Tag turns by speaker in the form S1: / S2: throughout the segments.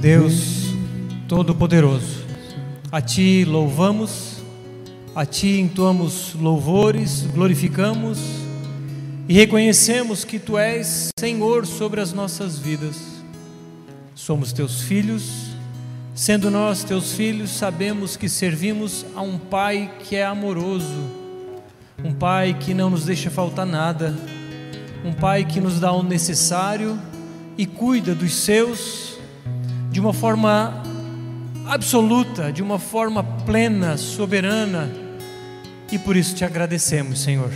S1: Deus Todo-Poderoso, a Ti louvamos, a Ti entoamos louvores, glorificamos e reconhecemos que Tu és Senhor sobre as nossas vidas. Somos Teus filhos, sendo nós Teus filhos, sabemos que servimos a um Pai que é amoroso, um Pai que não nos deixa faltar nada, um Pai que nos dá o necessário e cuida dos seus de uma forma absoluta, de uma forma plena, soberana, e por isso te agradecemos, Senhor.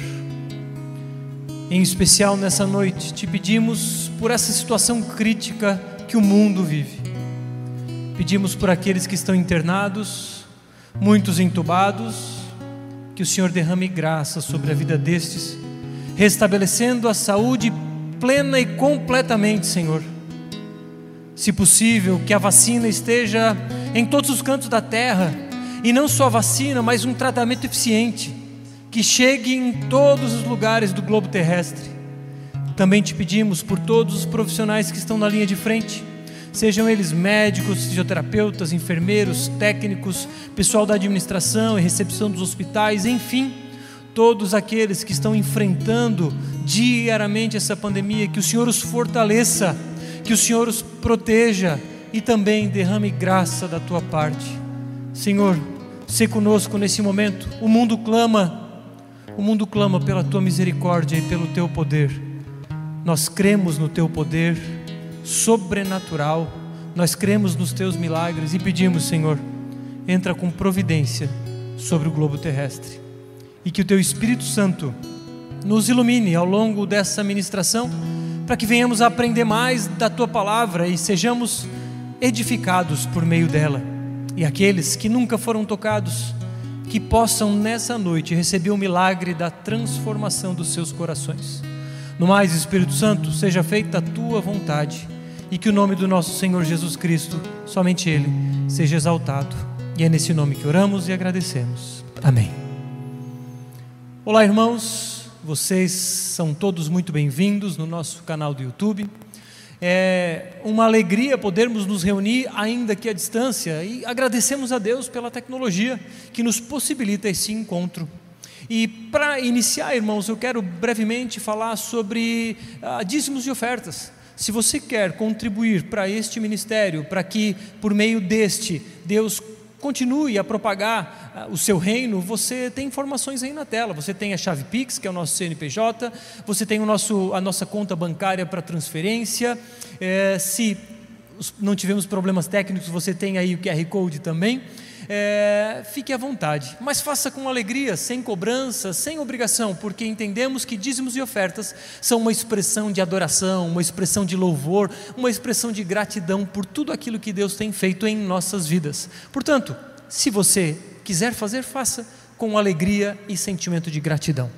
S1: Em especial nessa noite, te pedimos por essa situação crítica que o mundo vive. Pedimos por aqueles que estão internados, muitos entubados, que o Senhor derrame graça sobre a vida destes, restabelecendo a saúde plena e completamente, Senhor. Se possível, que a vacina esteja em todos os cantos da terra, e não só a vacina, mas um tratamento eficiente, que chegue em todos os lugares do globo terrestre. Também te pedimos por todos os profissionais que estão na linha de frente, sejam eles médicos, fisioterapeutas, enfermeiros, técnicos, pessoal da administração e recepção dos hospitais, enfim, todos aqueles que estão enfrentando diariamente essa pandemia, que o Senhor os fortaleça, que o Senhor os proteja e também derrame graça da tua parte. Senhor, se conosco nesse momento. O mundo clama, o mundo clama pela tua misericórdia e pelo teu poder. Nós cremos no teu poder sobrenatural, nós cremos nos teus milagres e pedimos, Senhor, entra com providência sobre o globo terrestre e que o teu Espírito Santo nos ilumine ao longo dessa ministração, para que venhamos a aprender mais da tua palavra e sejamos edificados por meio dela. E aqueles que nunca foram tocados, que possam nessa noite receber o milagre da transformação dos seus corações. No mais, Espírito Santo, seja feita a tua vontade e que o nome do nosso Senhor Jesus Cristo, somente Ele, seja exaltado. E é nesse nome que oramos e agradecemos. Amém. Olá, irmãos, vocês são todos muito bem-vindos no nosso canal do YouTube. É uma alegria podermos nos reunir, ainda que à distância, e agradecemos a Deus pela tecnologia que nos possibilita esse encontro. E para iniciar, irmãos, eu quero brevemente falar sobre ah, dízimos e ofertas. Se você quer contribuir para este ministério, para que por meio deste Deus continue a propagar o seu reino, você tem informações aí na tela. Você tem a chave Pix, que é o nosso CNPJ, você tem o nosso, a nossa conta bancária para transferência. É, se não tivemos problemas técnicos, você tem aí o QR Code também. É, fique à vontade, mas faça com alegria, sem cobrança, sem obrigação, porque entendemos que dízimos e ofertas são uma expressão de adoração, uma expressão de louvor, uma expressão de gratidão por tudo aquilo que Deus tem feito em nossas vidas. Portanto, se você quiser fazer, faça com alegria e sentimento de gratidão.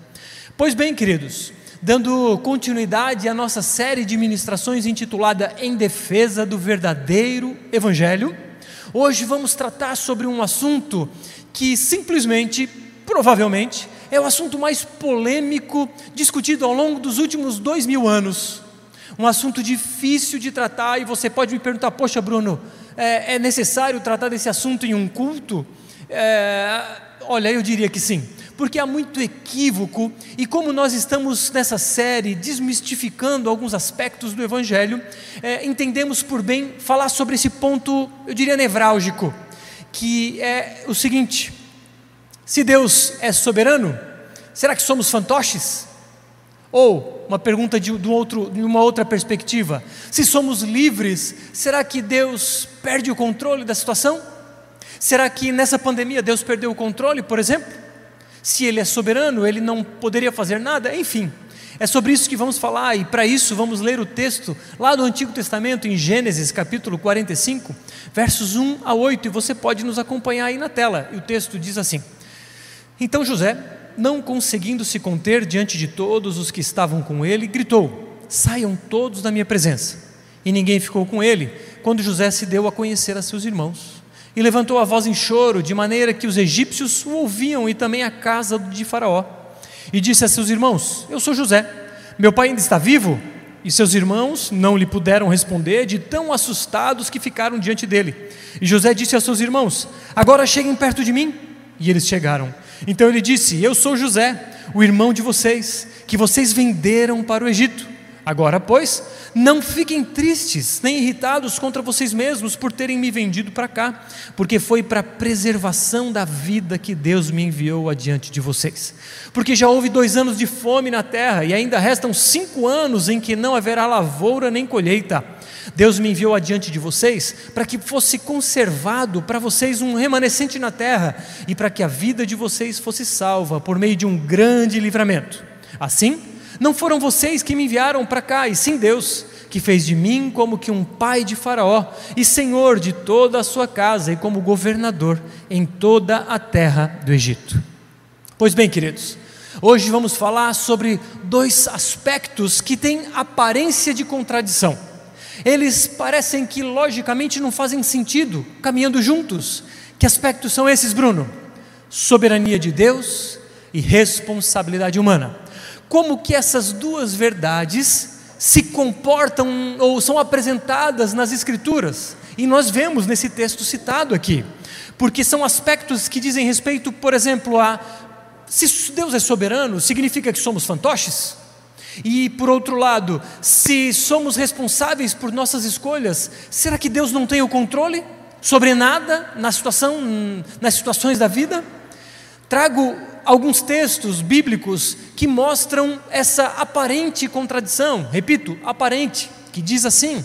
S1: Pois bem, queridos, dando continuidade à nossa série de ministrações intitulada Em Defesa do Verdadeiro Evangelho, hoje vamos tratar sobre um assunto que simplesmente, provavelmente, é o assunto mais polêmico discutido ao longo dos últimos dois mil anos. Um assunto difícil de tratar, e você pode me perguntar: poxa, Bruno, é, é necessário tratar desse assunto em um culto? É, olha, eu diria que sim, porque há muito equívoco, e como nós estamos nessa série desmistificando alguns aspectos do Evangelho, é, entendemos por bem falar sobre esse ponto, eu diria nevrálgico, que é o seguinte: se Deus é soberano, será que somos fantoches? Ou, uma pergunta de, de, outro, de uma outra perspectiva: se somos livres, será que Deus perde o controle da situação? Será que nessa pandemia Deus perdeu o controle, por exemplo? Se Ele é soberano, Ele não poderia fazer nada? Enfim, é sobre isso que vamos falar e para isso vamos ler o texto lá do Antigo Testamento, em Gênesis capítulo 45, versos 1 a 8, e você pode nos acompanhar aí na tela. E o texto diz assim: Então José, não conseguindo se conter diante de todos os que estavam com ele, gritou: Saiam todos da minha presença. E ninguém ficou com ele quando José se deu a conhecer a seus irmãos e levantou a voz em choro, de maneira que os egípcios o ouviam e também a casa de Faraó. E disse a seus irmãos: Eu sou José, meu pai ainda está vivo? E seus irmãos não lhe puderam responder, de tão assustados que ficaram diante dele. E José disse aos seus irmãos: Agora cheguem perto de mim. E eles chegaram. Então ele disse: Eu sou José, o irmão de vocês, que vocês venderam para o Egito. Agora, pois, não fiquem tristes nem irritados contra vocês mesmos por terem me vendido para cá, porque foi para a preservação da vida que Deus me enviou adiante de vocês. Porque já houve dois anos de fome na terra e ainda restam cinco anos em que não haverá lavoura nem colheita. Deus me enviou adiante de vocês para que fosse conservado para vocês um remanescente na terra e para que a vida de vocês fosse salva por meio de um grande livramento. Assim, não foram vocês que me enviaram para cá, e sim Deus, que fez de mim como que um pai de Faraó e senhor de toda a sua casa e como governador em toda a terra do Egito. Pois bem, queridos, hoje vamos falar sobre dois aspectos que têm aparência de contradição. Eles parecem que logicamente não fazem sentido caminhando juntos. Que aspectos são esses, Bruno? Soberania de Deus e responsabilidade humana como que essas duas verdades se comportam ou são apresentadas nas Escrituras. E nós vemos nesse texto citado aqui, porque são aspectos que dizem respeito, por exemplo, a se Deus é soberano, significa que somos fantoches? E por outro lado, se somos responsáveis por nossas escolhas, será que Deus não tem o controle sobre nada na situação, nas situações da vida? Trago alguns textos bíblicos que mostram essa aparente contradição, repito, aparente, que diz assim,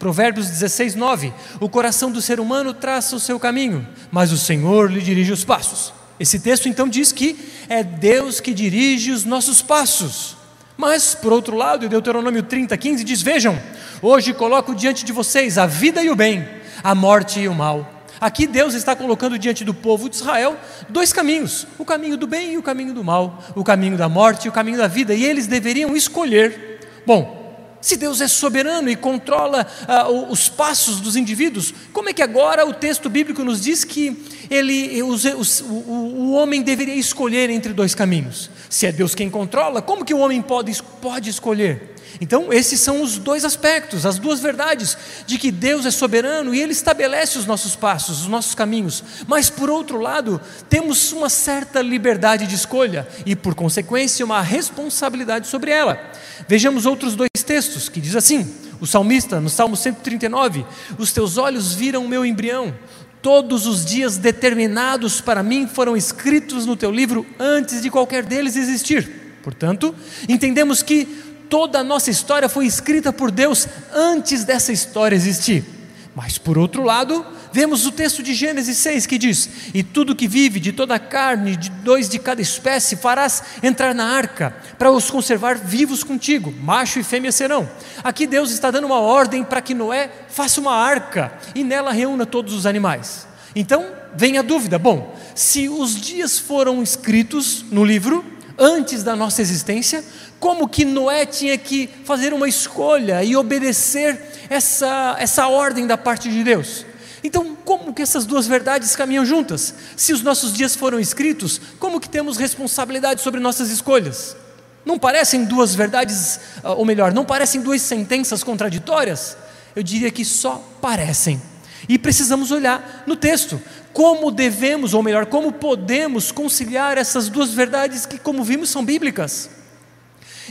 S1: Provérbios 16, 9: O coração do ser humano traça o seu caminho, mas o Senhor lhe dirige os passos. Esse texto então diz que é Deus que dirige os nossos passos. Mas, por outro lado, Deuteronômio 30, 15 diz: Vejam, hoje coloco diante de vocês a vida e o bem, a morte e o mal. Aqui Deus está colocando diante do povo de Israel dois caminhos: o caminho do bem e o caminho do mal, o caminho da morte e o caminho da vida, e eles deveriam escolher. Bom, se Deus é soberano e controla uh, os passos dos indivíduos, como é que agora o texto bíblico nos diz que ele, os, os, o, o, homem deveria escolher entre dois caminhos? Se é Deus quem controla, como que o homem pode, pode escolher? Então, esses são os dois aspectos, as duas verdades, de que Deus é soberano e Ele estabelece os nossos passos, os nossos caminhos, mas, por outro lado, temos uma certa liberdade de escolha e, por consequência, uma responsabilidade sobre ela. Vejamos outros dois textos que diz assim: o salmista, no Salmo 139, os teus olhos viram o meu embrião, Todos os dias determinados para mim foram escritos no teu livro antes de qualquer deles existir. Portanto, entendemos que toda a nossa história foi escrita por Deus antes dessa história existir. Mas, por outro lado, vemos o texto de Gênesis 6 que diz: E tudo que vive, de toda a carne, de dois de cada espécie, farás entrar na arca, para os conservar vivos contigo, macho e fêmea serão. Aqui Deus está dando uma ordem para que Noé faça uma arca e nela reúna todos os animais. Então, vem a dúvida: bom, se os dias foram escritos no livro, antes da nossa existência, como que Noé tinha que fazer uma escolha e obedecer essa, essa ordem da parte de Deus. Então, como que essas duas verdades caminham juntas? Se os nossos dias foram escritos, como que temos responsabilidade sobre nossas escolhas? Não parecem duas verdades, ah, ou melhor, não parecem duas sentenças contraditórias? Eu diria que só parecem. E precisamos olhar no texto como devemos, ou melhor, como podemos conciliar essas duas verdades que, como vimos, são bíblicas.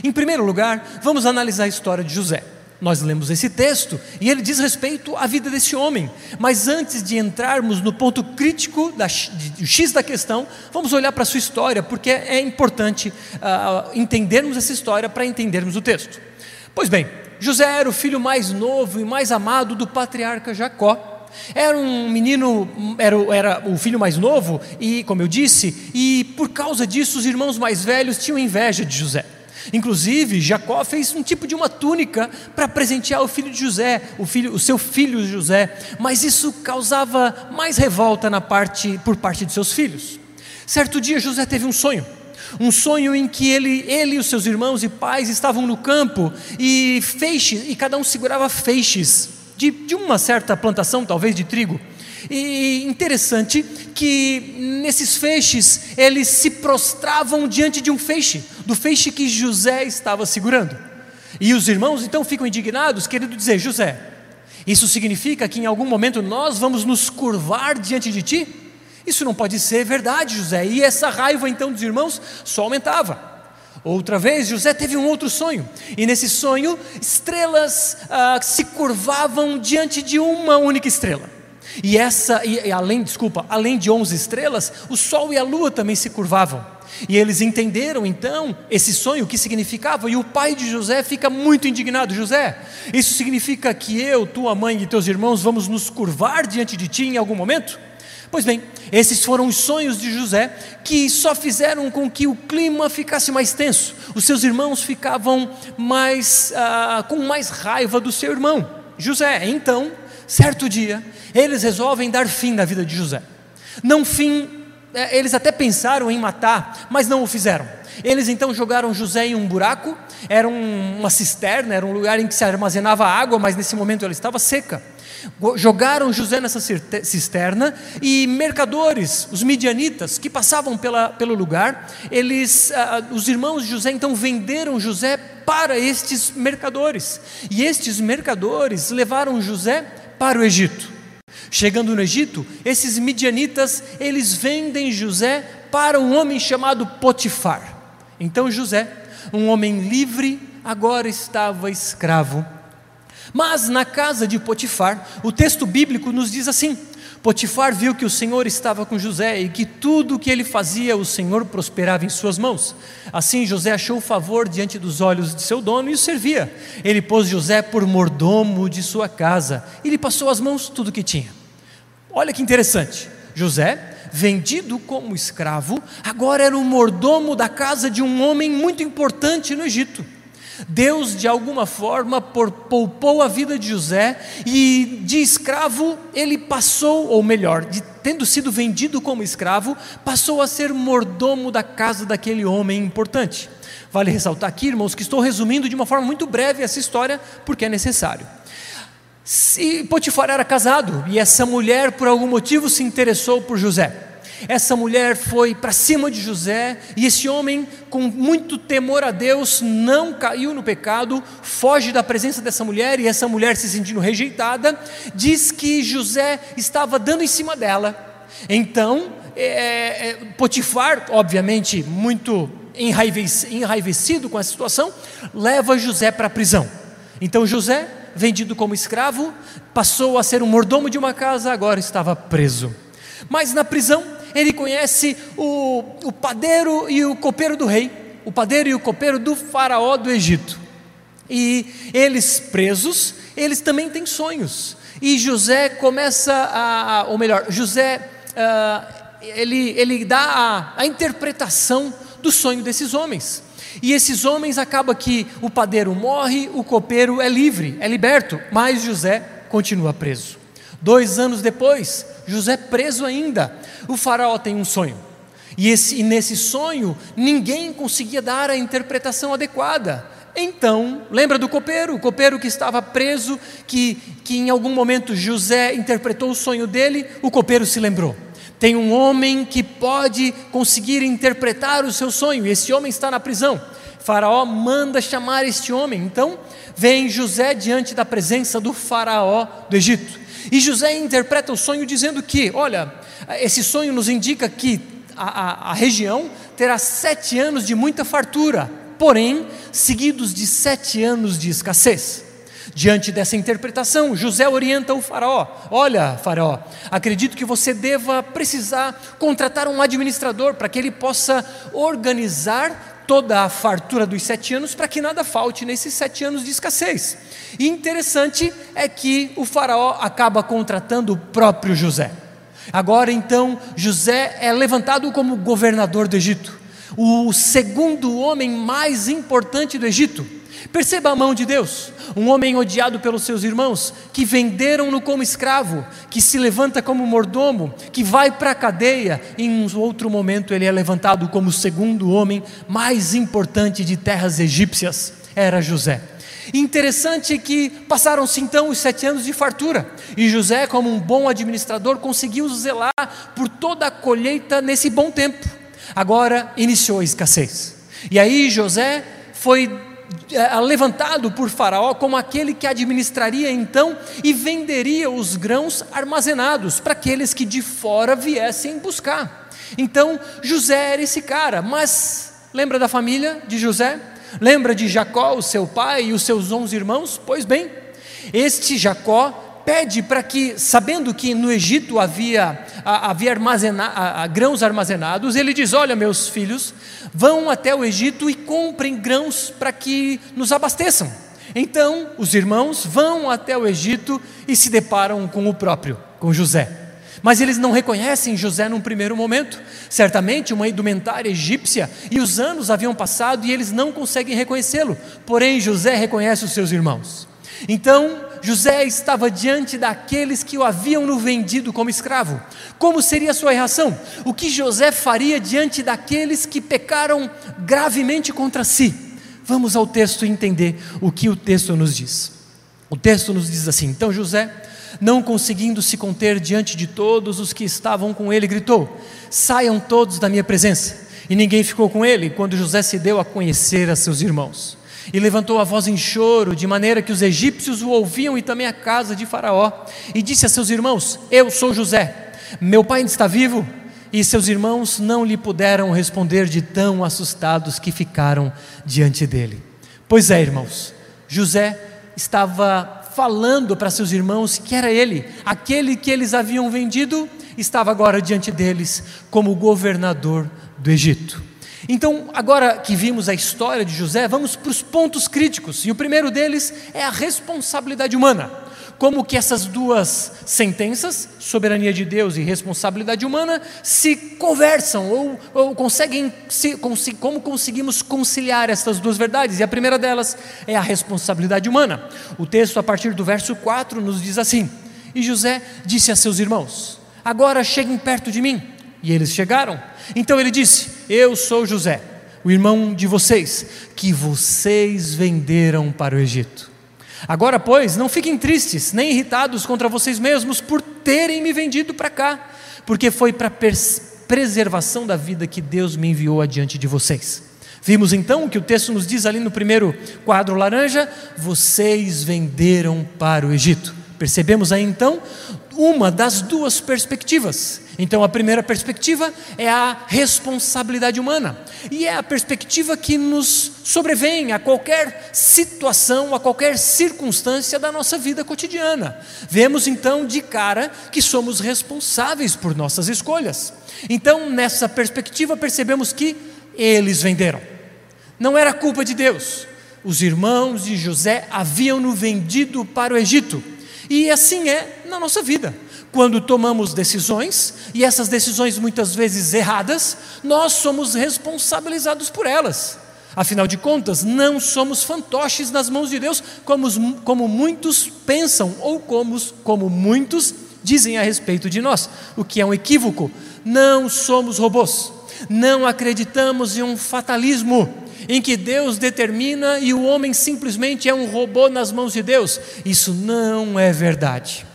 S1: Em primeiro lugar, vamos analisar a história de José. Nós lemos esse texto e ele diz respeito à vida desse homem. Mas antes de entrarmos no ponto crítico, da, de, X da questão, vamos olhar para a sua história, porque é importante uh, entendermos essa história para entendermos o texto. Pois bem, José era o filho mais novo e mais amado do patriarca Jacó. Era um menino, era, era o filho mais novo, e como eu disse, e por causa disso os irmãos mais velhos tinham inveja de José. Inclusive, Jacó fez um tipo de uma túnica para presentear o filho de José, o, filho, o seu filho José, mas isso causava mais revolta na parte, por parte de seus filhos. Certo dia, José teve um sonho. Um sonho em que ele, ele e os seus irmãos e pais estavam no campo e feixes, e cada um segurava feixes de, de uma certa plantação, talvez de trigo. E interessante que nesses feixes eles se prostravam diante de um feixe, do feixe que José estava segurando. E os irmãos então ficam indignados, querendo dizer: José, isso significa que em algum momento nós vamos nos curvar diante de ti? Isso não pode ser verdade, José. E essa raiva então dos irmãos só aumentava. Outra vez, José teve um outro sonho, e nesse sonho, estrelas ah, se curvavam diante de uma única estrela. E essa, e, além, desculpa, além de onze estrelas, o sol e a lua também se curvavam. E eles entenderam então esse sonho, o que significava, e o pai de José fica muito indignado: José, isso significa que eu, tua mãe e teus irmãos vamos nos curvar diante de ti em algum momento? Pois bem, esses foram os sonhos de José que só fizeram com que o clima ficasse mais tenso. Os seus irmãos ficavam mais ah, com mais raiva do seu irmão José. Então, certo dia, eles resolvem dar fim na vida de José. Não fim, é, eles até pensaram em matar, mas não o fizeram. Eles então jogaram José em um buraco, era uma cisterna, era um lugar em que se armazenava água, mas nesse momento ela estava seca. Jogaram José nessa cisterna e mercadores, os midianitas que passavam pela, pelo lugar, eles, ah, os irmãos de José então venderam José para estes mercadores. E estes mercadores levaram José para o Egito. Chegando no Egito, esses midianitas, eles vendem José para um homem chamado Potifar. Então José, um homem livre, agora estava escravo mas na casa de Potifar, o texto bíblico nos diz assim: Potifar viu que o Senhor estava com José e que tudo o que ele fazia, o Senhor prosperava em suas mãos. Assim José achou favor diante dos olhos de seu dono e o servia. Ele pôs José por mordomo de sua casa e lhe passou às mãos tudo o que tinha. Olha que interessante. José, vendido como escravo, agora era o mordomo da casa de um homem muito importante no Egito. Deus, de alguma forma, poupou a vida de José e de escravo ele passou, ou melhor, de, tendo sido vendido como escravo, passou a ser mordomo da casa daquele homem importante. Vale ressaltar aqui, irmãos, que estou resumindo de uma forma muito breve essa história, porque é necessário. Se Potifar era casado e essa mulher, por algum motivo, se interessou por José. Essa mulher foi para cima de José e esse homem, com muito temor a Deus, não caiu no pecado, foge da presença dessa mulher e essa mulher, se sentindo rejeitada, diz que José estava dando em cima dela. Então, é, é, Potifar, obviamente muito enraivecido com essa situação, leva José para a prisão. Então, José, vendido como escravo, passou a ser um mordomo de uma casa, agora estava preso. Mas na prisão, ele conhece o, o padeiro e o copeiro do rei, o padeiro e o copeiro do faraó do Egito. E eles presos, eles também têm sonhos. E José começa a, ou melhor, José, uh, ele, ele dá a, a interpretação do sonho desses homens. E esses homens acaba que o padeiro morre, o copeiro é livre, é liberto, mas José continua preso. Dois anos depois, José preso ainda. O faraó tem um sonho. E, esse, e nesse sonho, ninguém conseguia dar a interpretação adequada. Então, lembra do copeiro? O copeiro que estava preso, que, que em algum momento José interpretou o sonho dele, o copeiro se lembrou. Tem um homem que pode conseguir interpretar o seu sonho, e esse homem está na prisão. Faraó manda chamar este homem. Então, vem José diante da presença do Faraó do Egito. E José interpreta o sonho dizendo que, olha, esse sonho nos indica que a, a, a região terá sete anos de muita fartura, porém, seguidos de sete anos de escassez. Diante dessa interpretação, José orienta o faraó: Olha, faraó, acredito que você deva precisar contratar um administrador para que ele possa organizar toda a fartura dos sete anos para que nada falte nesses sete anos de escassez. E interessante é que o faraó acaba contratando o próprio José. Agora então, José é levantado como governador do Egito, o segundo homem mais importante do Egito. Perceba a mão de Deus, um homem odiado pelos seus irmãos, que venderam-no como escravo, que se levanta como mordomo, que vai para a cadeia, e em um outro momento ele é levantado como o segundo homem mais importante de terras egípcias, era José. Interessante que passaram-se então os sete anos de fartura, e José, como um bom administrador, conseguiu zelar por toda a colheita nesse bom tempo. Agora iniciou a escassez. E aí José foi levantado por Faraó como aquele que administraria então e venderia os grãos armazenados para aqueles que de fora viessem buscar. Então José era esse cara, mas lembra da família de José? Lembra de Jacó, o seu pai e os seus onze irmãos? Pois bem, este Jacó pede para que, sabendo que no Egito havia, havia armazena, grãos armazenados, ele diz: Olha, meus filhos, vão até o Egito e comprem grãos para que nos abasteçam. Então, os irmãos vão até o Egito e se deparam com o próprio, com José. Mas eles não reconhecem José num primeiro momento. Certamente uma indumentária egípcia, e os anos haviam passado e eles não conseguem reconhecê-lo. Porém, José reconhece os seus irmãos. Então, José estava diante daqueles que o haviam no vendido como escravo. Como seria a sua reação? O que José faria diante daqueles que pecaram gravemente contra si? Vamos ao texto entender o que o texto nos diz. O texto nos diz assim: Então José, não conseguindo se conter diante de todos os que estavam com ele, gritou: Saiam todos da minha presença. E ninguém ficou com ele quando José se deu a conhecer a seus irmãos e levantou a voz em choro, de maneira que os egípcios o ouviam e também a casa de Faraó, e disse a seus irmãos: Eu sou José, meu pai ainda está vivo. E seus irmãos não lhe puderam responder de tão assustados que ficaram diante dele. Pois é, irmãos, José estava falando para seus irmãos que era ele, aquele que eles haviam vendido, estava agora diante deles como governador do Egito. Então, agora que vimos a história de José, vamos para os pontos críticos. E o primeiro deles é a responsabilidade humana. Como que essas duas sentenças, soberania de Deus e responsabilidade humana, se conversam ou, ou conseguem, se, como conseguimos conciliar essas duas verdades? E a primeira delas é a responsabilidade humana. O texto, a partir do verso 4, nos diz assim: E José disse a seus irmãos: Agora cheguem perto de mim. E eles chegaram. Então ele disse: Eu sou José, o irmão de vocês, que vocês venderam para o Egito. Agora, pois, não fiquem tristes, nem irritados contra vocês mesmos por terem me vendido para cá, porque foi para preservação da vida que Deus me enviou adiante de vocês. Vimos então que o texto nos diz ali no primeiro quadro laranja: vocês venderam para o Egito. Percebemos aí então uma das duas perspectivas. Então, a primeira perspectiva é a responsabilidade humana, e é a perspectiva que nos sobrevém a qualquer situação, a qualquer circunstância da nossa vida cotidiana. Vemos então de cara que somos responsáveis por nossas escolhas. Então, nessa perspectiva, percebemos que eles venderam, não era culpa de Deus. Os irmãos de José haviam no vendido para o Egito e assim é na nossa vida. Quando tomamos decisões, e essas decisões muitas vezes erradas, nós somos responsabilizados por elas. Afinal de contas, não somos fantoches nas mãos de Deus, como, como muitos pensam, ou como, como muitos dizem a respeito de nós, o que é um equívoco. Não somos robôs, não acreditamos em um fatalismo em que Deus determina e o homem simplesmente é um robô nas mãos de Deus. Isso não é verdade.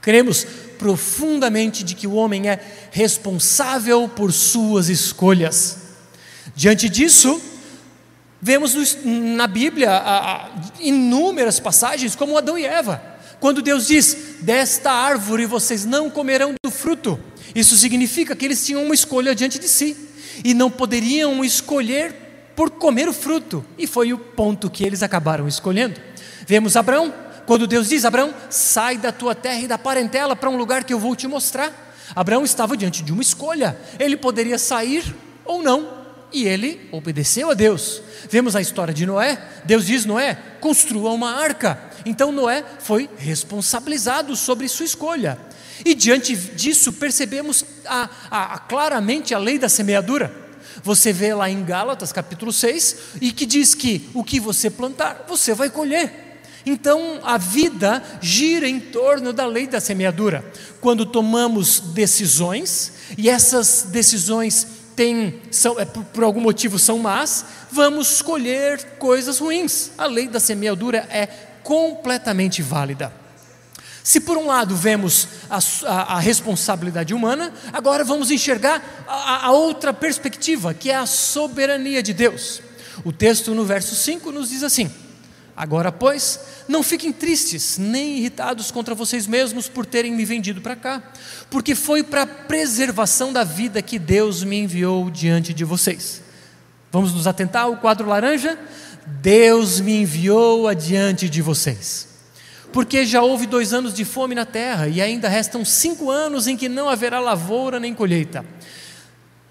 S1: Cremos profundamente de que o homem é responsável por suas escolhas. Diante disso, vemos na Bíblia inúmeras passagens como Adão e Eva, quando Deus diz: Desta árvore vocês não comerão do fruto. Isso significa que eles tinham uma escolha diante de si e não poderiam escolher por comer o fruto, e foi o ponto que eles acabaram escolhendo. Vemos Abraão, quando Deus diz: Abraão, sai da tua terra e da parentela para um lugar que eu vou te mostrar. Abraão estava diante de uma escolha, ele poderia sair ou não, e ele obedeceu a Deus. Vemos a história de Noé, Deus diz: Noé, construa uma arca. Então Noé foi responsabilizado sobre sua escolha. E diante disso percebemos a, a, a, claramente a lei da semeadura. Você vê lá em Gálatas capítulo 6, e que diz que o que você plantar, você vai colher. Então a vida gira em torno da lei da semeadura. Quando tomamos decisões, e essas decisões têm, são, é, por, algum motivo são más, vamos escolher coisas ruins. A lei da semeadura é completamente válida. Se por um lado vemos a, a, a responsabilidade humana, agora vamos enxergar a, a outra perspectiva, que é a soberania de Deus. O texto no verso 5 nos diz assim: Agora, pois, não fiquem tristes, nem irritados contra vocês mesmos por terem me vendido para cá, porque foi para a preservação da vida que Deus me enviou diante de vocês. Vamos nos atentar ao quadro laranja? Deus me enviou adiante de vocês. Porque já houve dois anos de fome na terra, e ainda restam cinco anos em que não haverá lavoura nem colheita.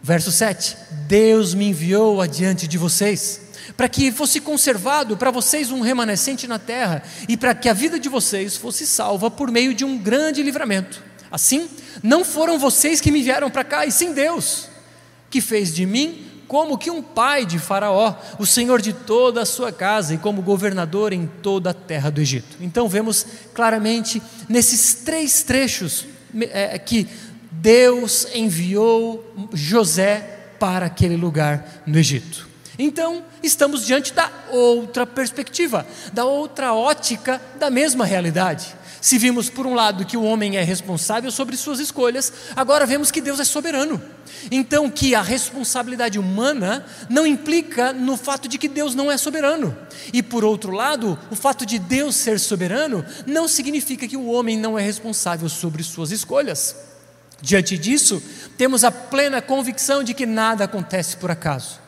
S1: Verso 7: Deus me enviou adiante de vocês para que fosse conservado para vocês um remanescente na terra e para que a vida de vocês fosse salva por meio de um grande livramento. Assim, não foram vocês que me vieram para cá, e sim Deus, que fez de mim como que um pai de Faraó, o senhor de toda a sua casa e como governador em toda a terra do Egito. Então vemos claramente nesses três trechos é, que Deus enviou José para aquele lugar no Egito. Então, estamos diante da outra perspectiva, da outra ótica da mesma realidade. Se vimos, por um lado, que o homem é responsável sobre suas escolhas, agora vemos que Deus é soberano. Então, que a responsabilidade humana não implica no fato de que Deus não é soberano. E, por outro lado, o fato de Deus ser soberano não significa que o homem não é responsável sobre suas escolhas. Diante disso, temos a plena convicção de que nada acontece por acaso.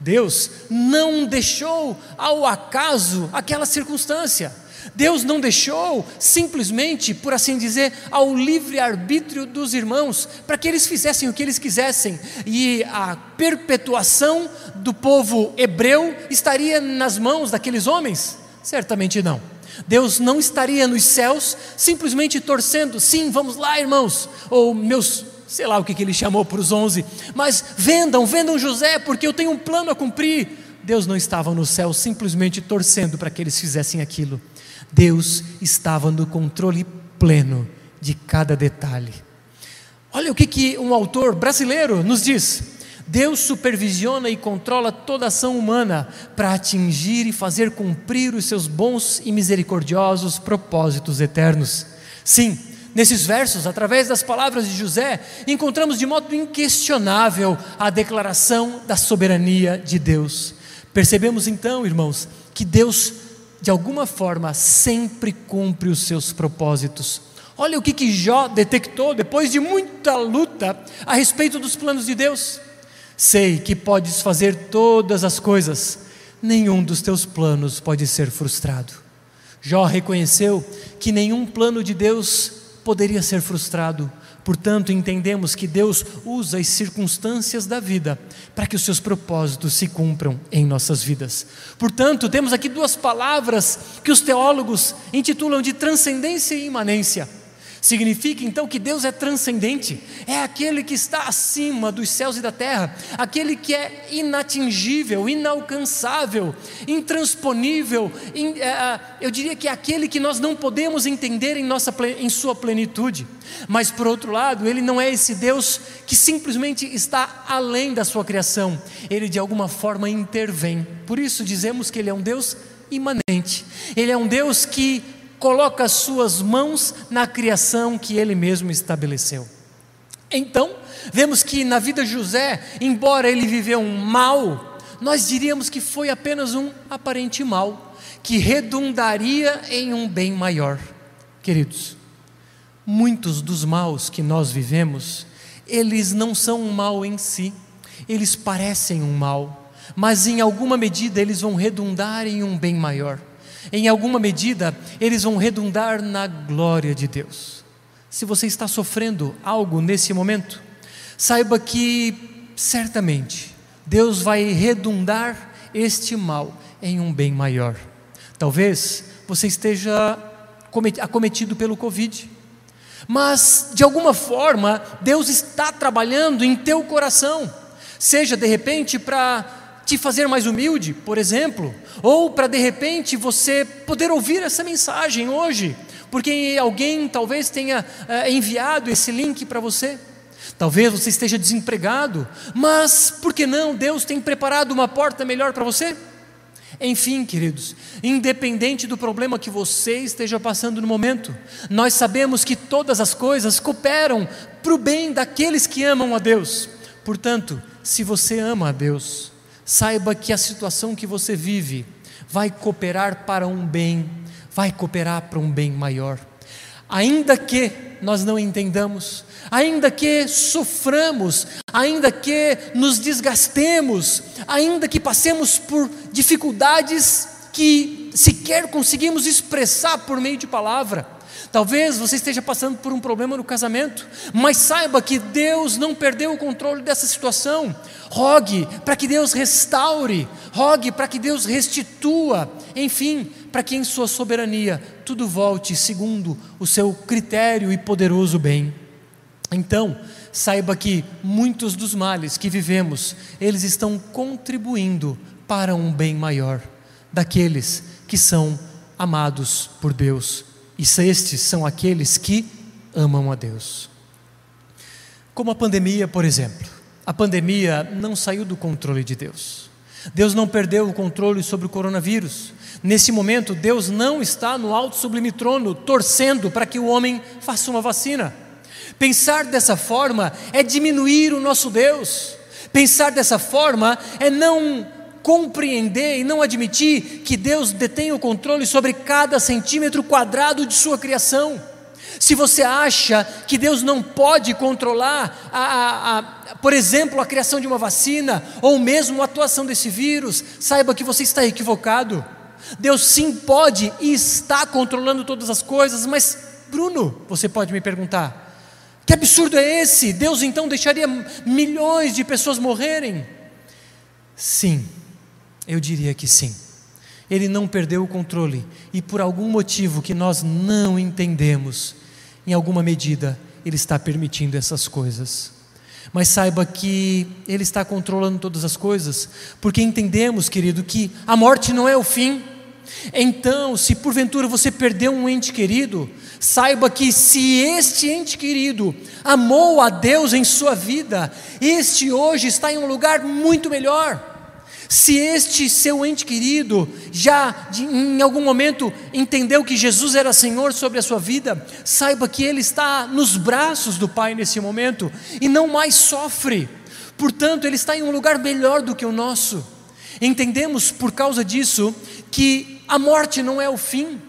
S1: Deus não deixou ao acaso aquela circunstância. Deus não deixou simplesmente, por assim dizer, ao livre-arbítrio dos irmãos, para que eles fizessem o que eles quisessem, e a perpetuação do povo hebreu estaria nas mãos daqueles homens? Certamente não. Deus não estaria nos céus simplesmente torcendo, sim, vamos lá, irmãos, ou meus sei lá o que, que ele chamou para os onze, mas vendam, vendam José, porque eu tenho um plano a cumprir. Deus não estava no céu simplesmente torcendo para que eles fizessem aquilo. Deus estava no controle pleno de cada detalhe. Olha o que, que um autor brasileiro nos diz. Deus supervisiona e controla toda ação humana para atingir e fazer cumprir os seus bons e misericordiosos propósitos eternos. Sim, Nesses versos, através das palavras de José, encontramos de modo inquestionável a declaração da soberania de Deus. Percebemos então, irmãos, que Deus, de alguma forma, sempre cumpre os seus propósitos. Olha o que, que Jó detectou depois de muita luta a respeito dos planos de Deus. Sei que podes fazer todas as coisas, nenhum dos teus planos pode ser frustrado. Jó reconheceu que nenhum plano de Deus poderia ser frustrado. Portanto, entendemos que Deus usa as circunstâncias da vida para que os seus propósitos se cumpram em nossas vidas. Portanto, temos aqui duas palavras que os teólogos intitulam de transcendência e imanência. Significa então que Deus é transcendente, é aquele que está acima dos céus e da terra, aquele que é inatingível, inalcançável, intransponível, in, é, eu diria que é aquele que nós não podemos entender em, nossa, em sua plenitude. Mas por outro lado, ele não é esse Deus que simplesmente está além da sua criação, ele de alguma forma intervém. Por isso dizemos que ele é um Deus imanente, ele é um Deus que coloca as suas mãos na criação que ele mesmo estabeleceu. Então, vemos que na vida de José, embora ele viveu um mal, nós diríamos que foi apenas um aparente mal, que redundaria em um bem maior. Queridos, muitos dos maus que nós vivemos, eles não são um mal em si, eles parecem um mal, mas em alguma medida eles vão redundar em um bem maior em alguma medida, eles vão redundar na glória de Deus. Se você está sofrendo algo nesse momento, saiba que certamente Deus vai redundar este mal em um bem maior. Talvez você esteja acometido pelo Covid, mas de alguma forma Deus está trabalhando em teu coração, seja de repente para te fazer mais humilde, por exemplo, ou para de repente você poder ouvir essa mensagem hoje, porque alguém talvez tenha é, enviado esse link para você. Talvez você esteja desempregado, mas por que não? Deus tem preparado uma porta melhor para você? Enfim, queridos, independente do problema que você esteja passando no momento, nós sabemos que todas as coisas cooperam para o bem daqueles que amam a Deus. Portanto, se você ama a Deus, saiba que a situação que você vive vai cooperar para um bem, vai cooperar para um bem maior. Ainda que nós não entendamos, ainda que soframos, ainda que nos desgastemos, ainda que passemos por dificuldades que sequer conseguimos expressar por meio de palavra. Talvez você esteja passando por um problema no casamento, mas saiba que Deus não perdeu o controle dessa situação. Rogue para que Deus restaure, rogue para que Deus restitua, enfim, para que em Sua soberania tudo volte segundo o seu critério e poderoso bem. Então, saiba que muitos dos males que vivemos, eles estão contribuindo para um bem maior daqueles que são amados por Deus. E estes são aqueles que amam a Deus. Como a pandemia, por exemplo. A pandemia não saiu do controle de Deus. Deus não perdeu o controle sobre o coronavírus. Nesse momento, Deus não está no alto sublime trono torcendo para que o homem faça uma vacina. Pensar dessa forma é diminuir o nosso Deus. Pensar dessa forma é não compreender e não admitir que Deus detém o controle sobre cada centímetro quadrado de sua criação. Se você acha que Deus não pode controlar, a, a, a, por exemplo, a criação de uma vacina, ou mesmo a atuação desse vírus, saiba que você está equivocado. Deus sim pode e está controlando todas as coisas, mas, Bruno, você pode me perguntar, que absurdo é esse? Deus então deixaria milhões de pessoas morrerem? Sim, eu diria que sim. Ele não perdeu o controle e, por algum motivo que nós não entendemos, em alguma medida, Ele está permitindo essas coisas. Mas saiba que Ele está controlando todas as coisas, porque entendemos, querido, que a morte não é o fim. Então, se porventura você perdeu um ente querido, saiba que se este ente querido amou a Deus em sua vida, este hoje está em um lugar muito melhor. Se este seu ente querido já em algum momento entendeu que Jesus era Senhor sobre a sua vida, saiba que ele está nos braços do Pai nesse momento e não mais sofre. Portanto, ele está em um lugar melhor do que o nosso. Entendemos por causa disso que a morte não é o fim.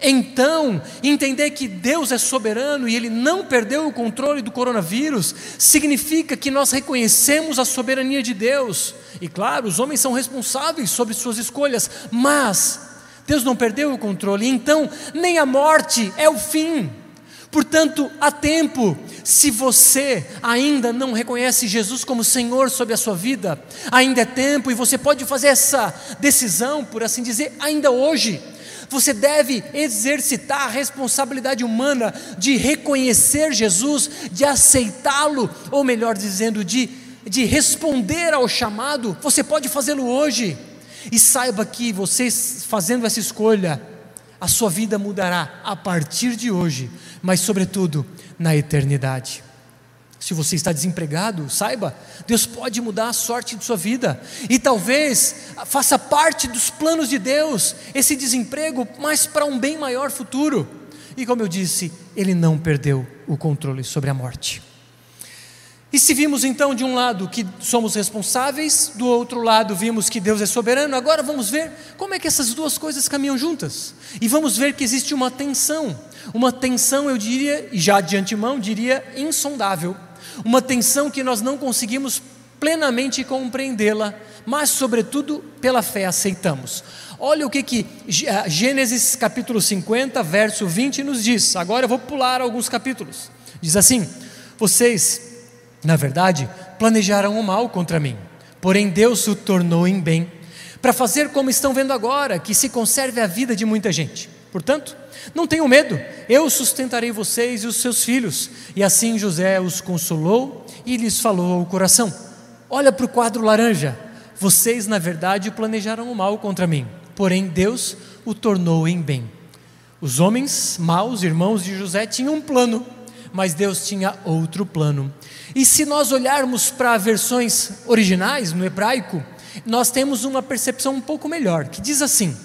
S1: Então, entender que Deus é soberano e Ele não perdeu o controle do coronavírus, significa que nós reconhecemos a soberania de Deus. E claro, os homens são responsáveis sobre suas escolhas, mas Deus não perdeu o controle, então nem a morte é o fim. Portanto, há tempo, se você ainda não reconhece Jesus como Senhor sobre a sua vida, ainda é tempo e você pode fazer essa decisão, por assim dizer, ainda hoje. Você deve exercitar a responsabilidade humana de reconhecer Jesus, de aceitá-lo, ou melhor dizendo, de, de responder ao chamado. Você pode fazê-lo hoje. E saiba que você fazendo essa escolha, a sua vida mudará a partir de hoje, mas, sobretudo, na eternidade. Se você está desempregado, saiba, Deus pode mudar a sorte de sua vida, e talvez faça parte dos planos de Deus esse desemprego, mas para um bem maior futuro. E como eu disse, Ele não perdeu o controle sobre a morte. E se vimos então de um lado que somos responsáveis, do outro lado vimos que Deus é soberano, agora vamos ver como é que essas duas coisas caminham juntas. E vamos ver que existe uma tensão, uma tensão, eu diria, e já de antemão diria, insondável, uma tensão que nós não conseguimos plenamente compreendê-la, mas sobretudo pela fé aceitamos. Olha o que, que eh, Gênesis capítulo 50, verso 20 nos diz. Agora eu vou pular alguns capítulos. Diz assim: Vocês na verdade, planejaram o mal contra mim, porém Deus o tornou em bem, para fazer como estão vendo agora, que se conserve a vida de muita gente. Portanto, não tenham medo, eu sustentarei vocês e os seus filhos. E assim José os consolou e lhes falou ao coração: Olha para o quadro laranja, vocês na verdade planejaram o mal contra mim, porém Deus o tornou em bem. Os homens maus, irmãos de José, tinham um plano, mas Deus tinha outro plano. E se nós olharmos para versões originais no hebraico, nós temos uma percepção um pouco melhor, que diz assim: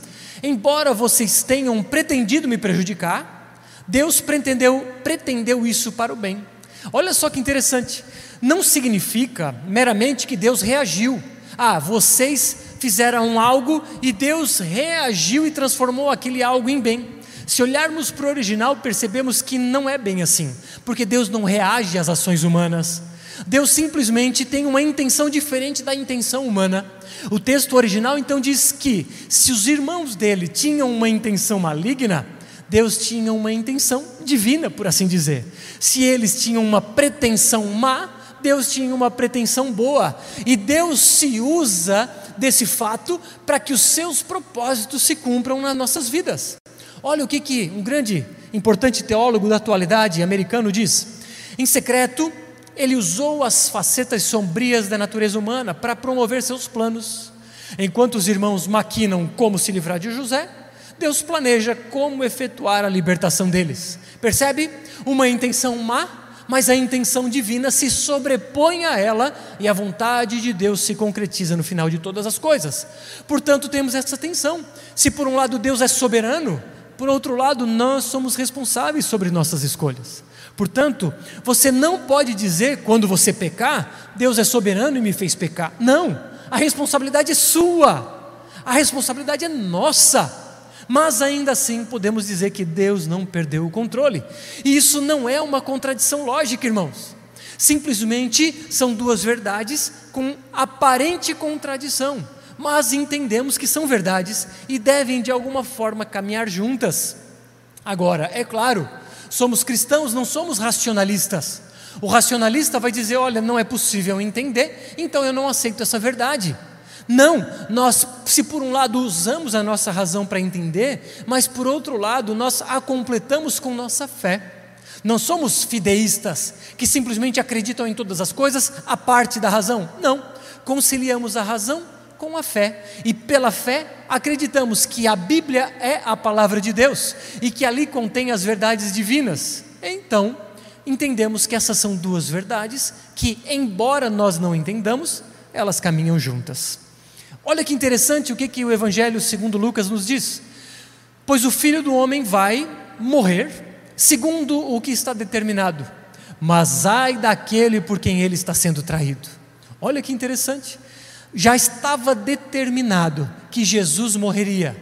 S1: Embora vocês tenham pretendido me prejudicar, Deus pretendeu, pretendeu isso para o bem. Olha só que interessante, não significa meramente que Deus reagiu, Ah, vocês fizeram algo e Deus reagiu e transformou aquele algo em bem. Se olharmos para o original, percebemos que não é bem assim, porque Deus não reage às ações humanas. Deus simplesmente tem uma intenção diferente da intenção humana. O texto original então diz que se os irmãos dele tinham uma intenção maligna, Deus tinha uma intenção divina, por assim dizer. Se eles tinham uma pretensão má, Deus tinha uma pretensão boa. E Deus se usa desse fato para que os seus propósitos se cumpram nas nossas vidas. Olha o que, que um grande, importante teólogo da atualidade americano diz. Em secreto, ele usou as facetas sombrias da natureza humana para promover seus planos. Enquanto os irmãos maquinam como se livrar de José, Deus planeja como efetuar a libertação deles. Percebe? Uma intenção má, mas a intenção divina se sobrepõe a ela e a vontade de Deus se concretiza no final de todas as coisas. Portanto, temos essa tensão. Se por um lado Deus é soberano, por outro lado, nós somos responsáveis sobre nossas escolhas. Portanto, você não pode dizer quando você pecar, Deus é soberano e me fez pecar. Não, a responsabilidade é sua, a responsabilidade é nossa. Mas ainda assim podemos dizer que Deus não perdeu o controle. E isso não é uma contradição lógica, irmãos. Simplesmente são duas verdades com aparente contradição, mas entendemos que são verdades e devem de alguma forma caminhar juntas. Agora, é claro, somos cristãos, não somos racionalistas. O racionalista vai dizer: olha, não é possível entender, então eu não aceito essa verdade. Não, nós, se por um lado usamos a nossa razão para entender, mas por outro lado nós a completamos com nossa fé. Não somos fideístas que simplesmente acreditam em todas as coisas a parte da razão. Não, conciliamos a razão com a fé. E pela fé acreditamos que a Bíblia é a palavra de Deus e que ali contém as verdades divinas. Então, entendemos que essas são duas verdades que, embora nós não entendamos, elas caminham juntas. Olha que interessante o que, que o Evangelho segundo Lucas nos diz. Pois o filho do homem vai morrer, segundo o que está determinado, mas ai daquele por quem ele está sendo traído. Olha que interessante já estava determinado que Jesus morreria.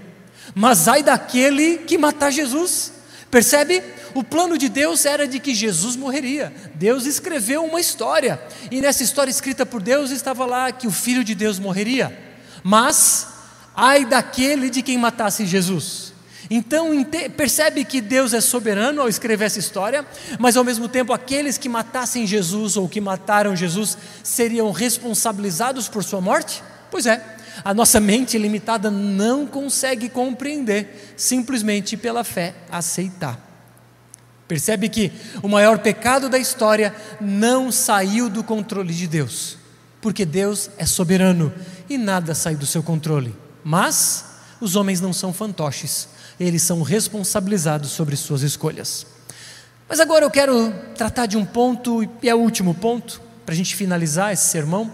S1: Mas ai daquele que matar Jesus. Percebe? O plano de Deus era de que Jesus morreria. Deus escreveu uma história, e nessa história escrita por Deus estava lá que o Filho de Deus morreria. Mas, ai daquele de quem matasse Jesus. Então percebe que Deus é soberano ao escrever essa história, mas ao mesmo tempo aqueles que matassem Jesus ou que mataram Jesus seriam responsabilizados por sua morte? Pois é, a nossa mente limitada não consegue compreender, simplesmente pela fé aceitar. Percebe que o maior pecado da história não saiu do controle de Deus, porque Deus é soberano e nada sai do seu controle. Mas os homens não são fantoches eles são responsabilizados sobre suas escolhas. Mas agora eu quero tratar de um ponto, e é o último ponto, para a gente finalizar esse sermão,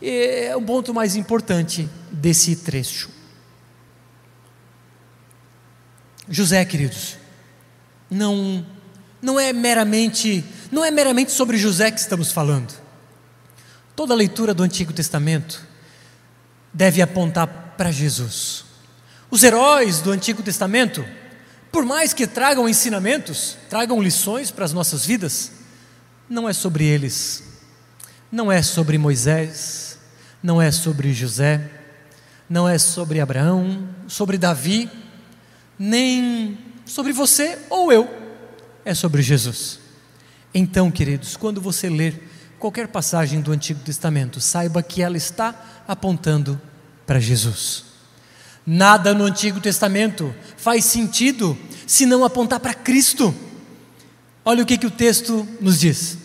S1: é o ponto mais importante desse trecho. José, queridos, não, não é meramente, não é meramente sobre José que estamos falando. Toda leitura do Antigo Testamento deve apontar para Jesus. Os heróis do Antigo Testamento, por mais que tragam ensinamentos, tragam lições para as nossas vidas, não é sobre eles, não é sobre Moisés, não é sobre José, não é sobre Abraão, sobre Davi, nem sobre você ou eu, é sobre Jesus. Então, queridos, quando você ler qualquer passagem do Antigo Testamento, saiba que ela está apontando para Jesus. Nada no Antigo Testamento faz sentido se não apontar para Cristo. Olha o que, que o texto nos diz.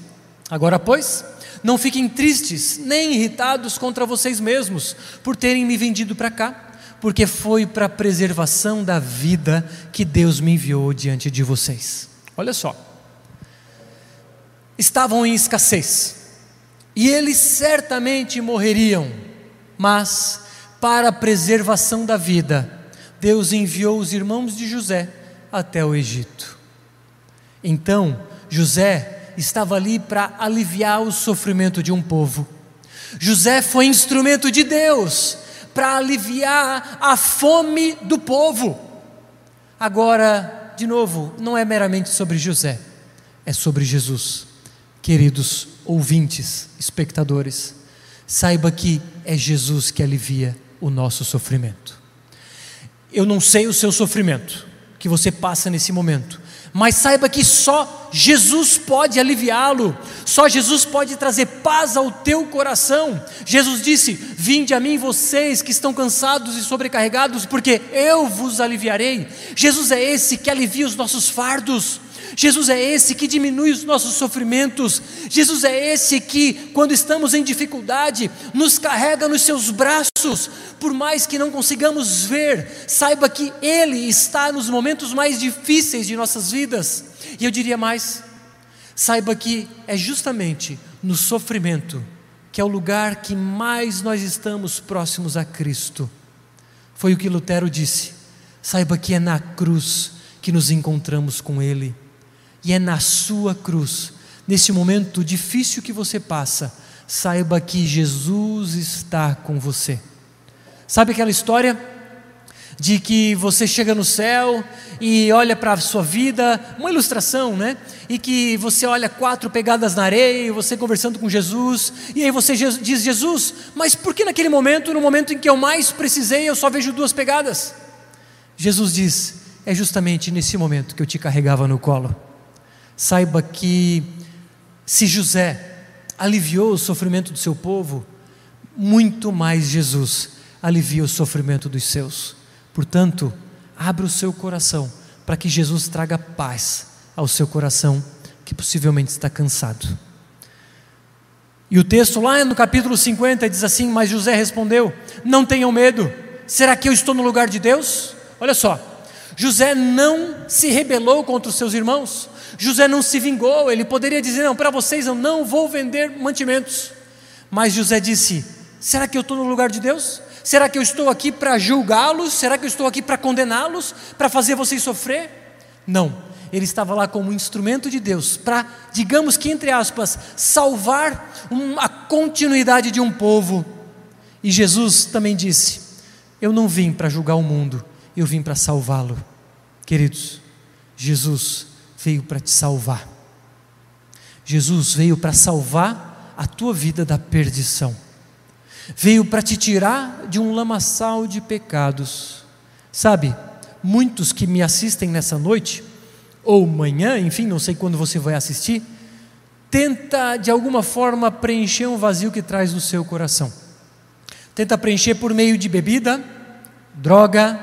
S1: Agora, pois, não fiquem tristes nem irritados contra vocês mesmos por terem me vendido para cá, porque foi para a preservação da vida que Deus me enviou diante de vocês. Olha só. Estavam em escassez, e eles certamente morreriam, mas para a preservação da vida, Deus enviou os irmãos de José até o Egito. Então, José estava ali para aliviar o sofrimento de um povo. José foi instrumento de Deus para aliviar a fome do povo. Agora, de novo, não é meramente sobre José, é sobre Jesus. Queridos ouvintes, espectadores, saiba que é Jesus que alivia o nosso sofrimento. Eu não sei o seu sofrimento que você passa nesse momento, mas saiba que só Jesus pode aliviá-lo, só Jesus pode trazer paz ao teu coração. Jesus disse: Vinde a mim, vocês que estão cansados e sobrecarregados, porque eu vos aliviarei. Jesus é esse que alivia os nossos fardos. Jesus é esse que diminui os nossos sofrimentos. Jesus é esse que, quando estamos em dificuldade, nos carrega nos seus braços. Por mais que não consigamos ver, saiba que Ele está nos momentos mais difíceis de nossas vidas. E eu diria mais: saiba que é justamente no sofrimento que é o lugar que mais nós estamos próximos a Cristo. Foi o que Lutero disse. Saiba que é na cruz que nos encontramos com Ele. E é na sua cruz, nesse momento difícil que você passa, saiba que Jesus está com você. Sabe aquela história de que você chega no céu e olha para a sua vida, uma ilustração, né? E que você olha quatro pegadas na areia, você conversando com Jesus, e aí você diz: Jesus, mas por que naquele momento, no momento em que eu mais precisei, eu só vejo duas pegadas? Jesus diz: É justamente nesse momento que eu te carregava no colo. Saiba que se José aliviou o sofrimento do seu povo, muito mais Jesus alivia o sofrimento dos seus. Portanto, abra o seu coração para que Jesus traga paz ao seu coração que possivelmente está cansado. E o texto lá no capítulo 50 diz assim: Mas José respondeu: Não tenham medo, será que eu estou no lugar de Deus? Olha só, José não se rebelou contra os seus irmãos, José não se vingou, ele poderia dizer: Não, para vocês eu não vou vender mantimentos. Mas José disse: Será que eu estou no lugar de Deus? Será que eu estou aqui para julgá-los? Será que eu estou aqui para condená-los? Para fazer vocês sofrer? Não, ele estava lá como instrumento de Deus para, digamos que entre aspas, salvar a continuidade de um povo. E Jesus também disse: Eu não vim para julgar o mundo, eu vim para salvá-lo. Queridos, Jesus veio para te salvar. Jesus veio para salvar a tua vida da perdição. Veio para te tirar de um lamaçal de pecados. Sabe, muitos que me assistem nessa noite, ou manhã, enfim, não sei quando você vai assistir, tenta de alguma forma preencher um vazio que traz no seu coração. Tenta preencher por meio de bebida, droga,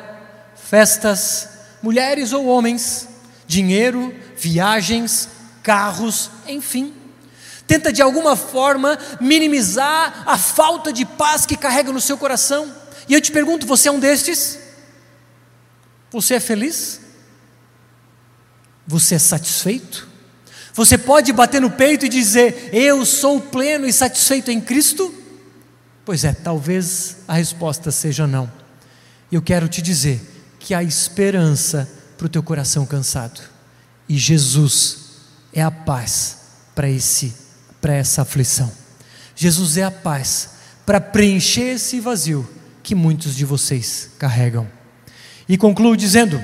S1: festas, mulheres ou homens, dinheiro, viagens, carros, enfim. Tenta de alguma forma minimizar a falta de paz que carrega no seu coração. E eu te pergunto: você é um destes? Você é feliz? Você é satisfeito? Você pode bater no peito e dizer: Eu sou pleno e satisfeito em Cristo? Pois é, talvez a resposta seja não. Eu quero te dizer que há esperança para o teu coração cansado. E Jesus é a paz para esse para essa aflição. Jesus é a paz para preencher esse vazio que muitos de vocês carregam. E concluo dizendo,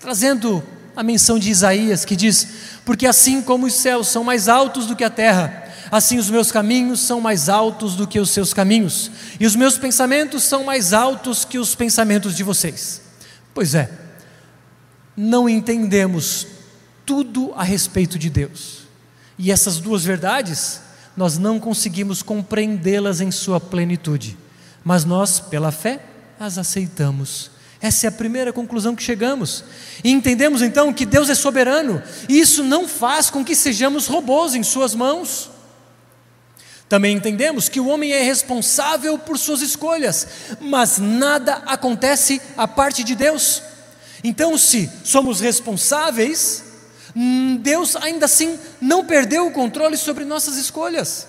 S1: trazendo a menção de Isaías que diz: Porque assim como os céus são mais altos do que a terra, assim os meus caminhos são mais altos do que os seus caminhos, e os meus pensamentos são mais altos que os pensamentos de vocês. Pois é, não entendemos tudo a respeito de Deus. E essas duas verdades, nós não conseguimos compreendê-las em sua plenitude, mas nós, pela fé, as aceitamos. Essa é a primeira conclusão que chegamos. E entendemos então que Deus é soberano, e isso não faz com que sejamos robôs em Suas mãos. Também entendemos que o homem é responsável por suas escolhas, mas nada acontece a parte de Deus. Então, se somos responsáveis, Deus ainda assim não perdeu o controle sobre nossas escolhas.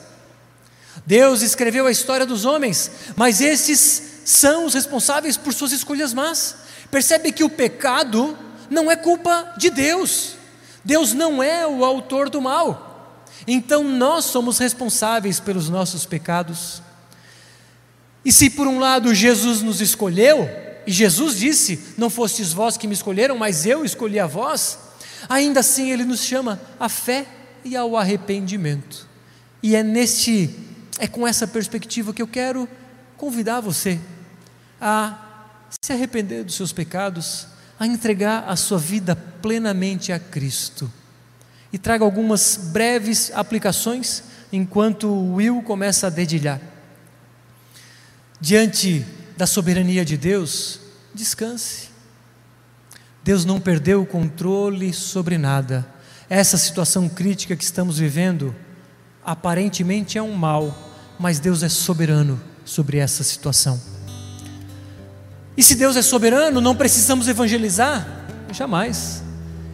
S1: Deus escreveu a história dos homens, mas esses são os responsáveis por suas escolhas más. Percebe que o pecado não é culpa de Deus. Deus não é o autor do mal. Então nós somos responsáveis pelos nossos pecados. E se por um lado Jesus nos escolheu, e Jesus disse: Não fostes vós que me escolheram, mas eu escolhi a vós, ainda assim ele nos chama à fé e ao arrependimento. E é neste, é com essa perspectiva que eu quero convidar você a se arrepender dos seus pecados, a entregar a sua vida plenamente a Cristo. E traga algumas breves aplicações enquanto o Will começa a dedilhar. Diante da soberania de Deus, descanse. Deus não perdeu o controle sobre nada. Essa situação crítica que estamos vivendo aparentemente é um mal, mas Deus é soberano sobre essa situação. E se Deus é soberano, não precisamos evangelizar? Jamais.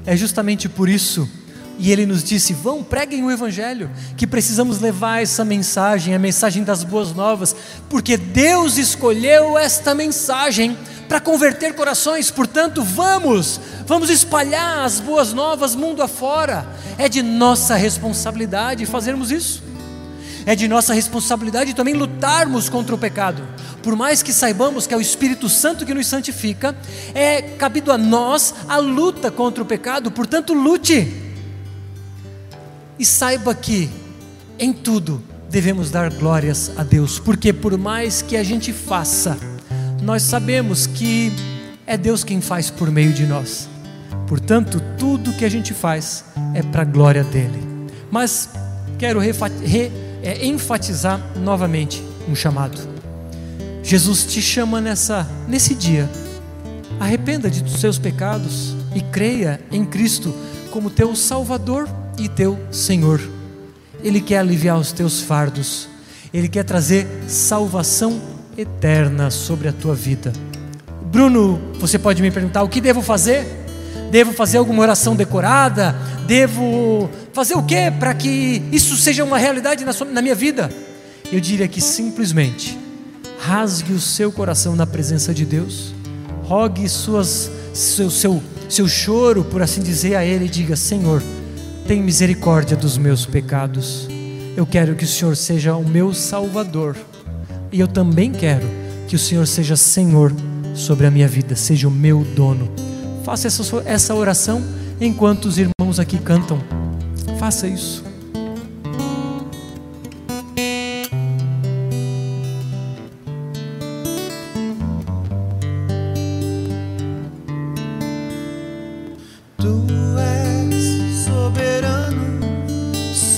S1: É justamente por isso e ele nos disse: vão, preguem o Evangelho, que precisamos levar essa mensagem, a mensagem das boas novas, porque Deus escolheu esta mensagem para converter corações, portanto, vamos, vamos espalhar as boas novas mundo afora. É de nossa responsabilidade fazermos isso. É de nossa responsabilidade também lutarmos contra o pecado. Por mais que saibamos que é o Espírito Santo que nos santifica, é cabido a nós a luta contra o pecado, portanto, lute e saiba que em tudo devemos dar glórias a Deus, porque por mais que a gente faça, nós sabemos que é Deus quem faz por meio de nós. Portanto, tudo que a gente faz é para a glória dele. Mas quero re, é, enfatizar novamente um chamado. Jesus te chama nessa nesse dia. Arrependa de seus pecados e creia em Cristo como teu Salvador e teu Senhor. Ele quer aliviar os teus fardos, Ele quer trazer salvação eterna sobre a tua vida. Bruno, você pode me perguntar: o que devo fazer? Devo fazer alguma oração decorada? Devo fazer o que para que isso seja uma realidade na, sua, na minha vida? Eu diria que simplesmente rasgue o seu coração na presença de Deus, rogue suas, seu, seu, seu choro, por assim dizer, a Ele e diga: Senhor, tem misericórdia dos meus pecados. Eu quero que o Senhor seja o meu Salvador. E eu também quero que o Senhor seja Senhor sobre a minha vida, seja o meu dono. Faça essa, essa oração enquanto os irmãos aqui cantam. Faça isso.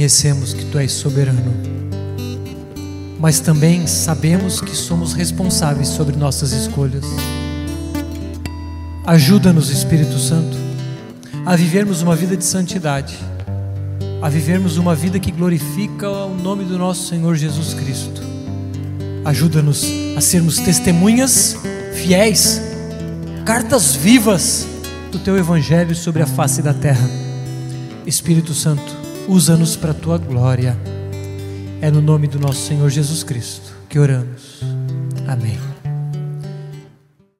S1: reconhecemos que Tu és soberano, mas também sabemos que somos responsáveis sobre nossas escolhas. Ajuda-nos, Espírito Santo, a vivermos uma vida de santidade, a vivermos uma vida que glorifica o nome do nosso Senhor Jesus Cristo. Ajuda-nos a sermos testemunhas fiéis, cartas vivas do Teu Evangelho sobre a face da terra. Espírito Santo, usa-nos para a tua glória. É no nome do nosso Senhor Jesus Cristo que oramos. Amém.